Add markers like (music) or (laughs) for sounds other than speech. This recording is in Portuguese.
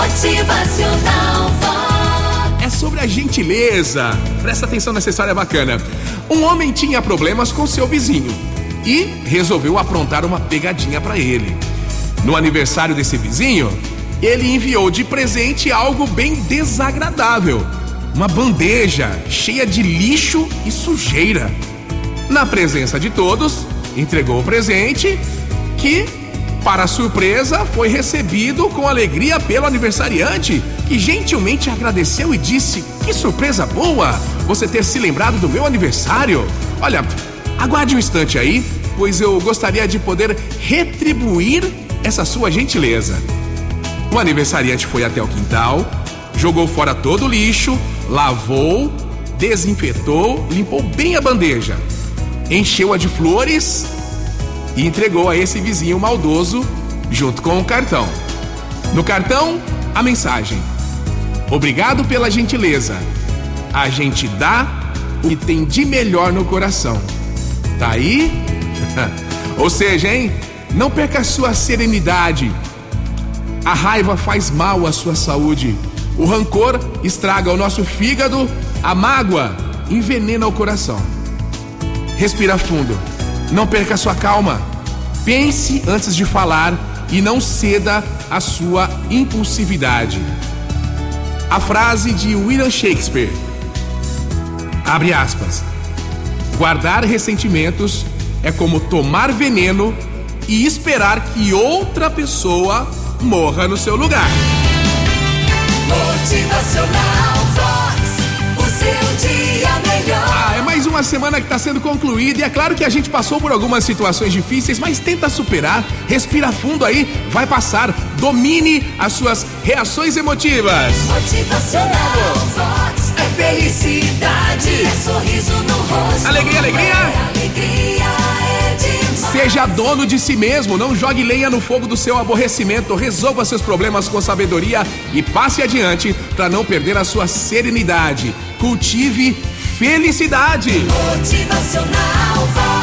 Motivacional Vox. É sobre a gentileza. Presta atenção nessa história bacana. Um homem tinha problemas com seu vizinho e resolveu aprontar uma pegadinha para ele. No aniversário desse vizinho, ele enviou de presente algo bem desagradável: uma bandeja cheia de lixo e sujeira. Na presença de todos, entregou o presente que, para surpresa, foi recebido com alegria pelo aniversariante, que gentilmente agradeceu e disse: Que surpresa boa você ter se lembrado do meu aniversário. Olha, aguarde um instante aí, pois eu gostaria de poder retribuir essa sua gentileza. O aniversariante foi até o quintal, jogou fora todo o lixo, lavou, desinfetou, limpou bem a bandeja, encheu-a de flores e entregou a esse vizinho maldoso junto com o cartão. No cartão, a mensagem: Obrigado pela gentileza. A gente dá o que tem de melhor no coração. Tá aí? (laughs) Ou seja, hein? Não perca a sua serenidade. A raiva faz mal à sua saúde. O rancor estraga o nosso fígado. A mágoa envenena o coração. Respira fundo. Não perca sua calma. Pense antes de falar e não ceda à sua impulsividade. A frase de William Shakespeare. Abre aspas. Guardar ressentimentos é como tomar veneno e esperar que outra pessoa morra no seu lugar. Motivacional uma semana que está sendo concluída e é claro que a gente passou por algumas situações difíceis, mas tenta superar, respira fundo aí, vai passar, domine as suas reações emotivas. Motivacional Vox. É felicidade. É sorriso no rosto. Alegria, alegria. É alegria, é. Seja dono de si mesmo, não jogue lenha no fogo do seu aborrecimento, resolva seus problemas com sabedoria e passe adiante para não perder a sua serenidade. Cultive felicidade. Motivacional.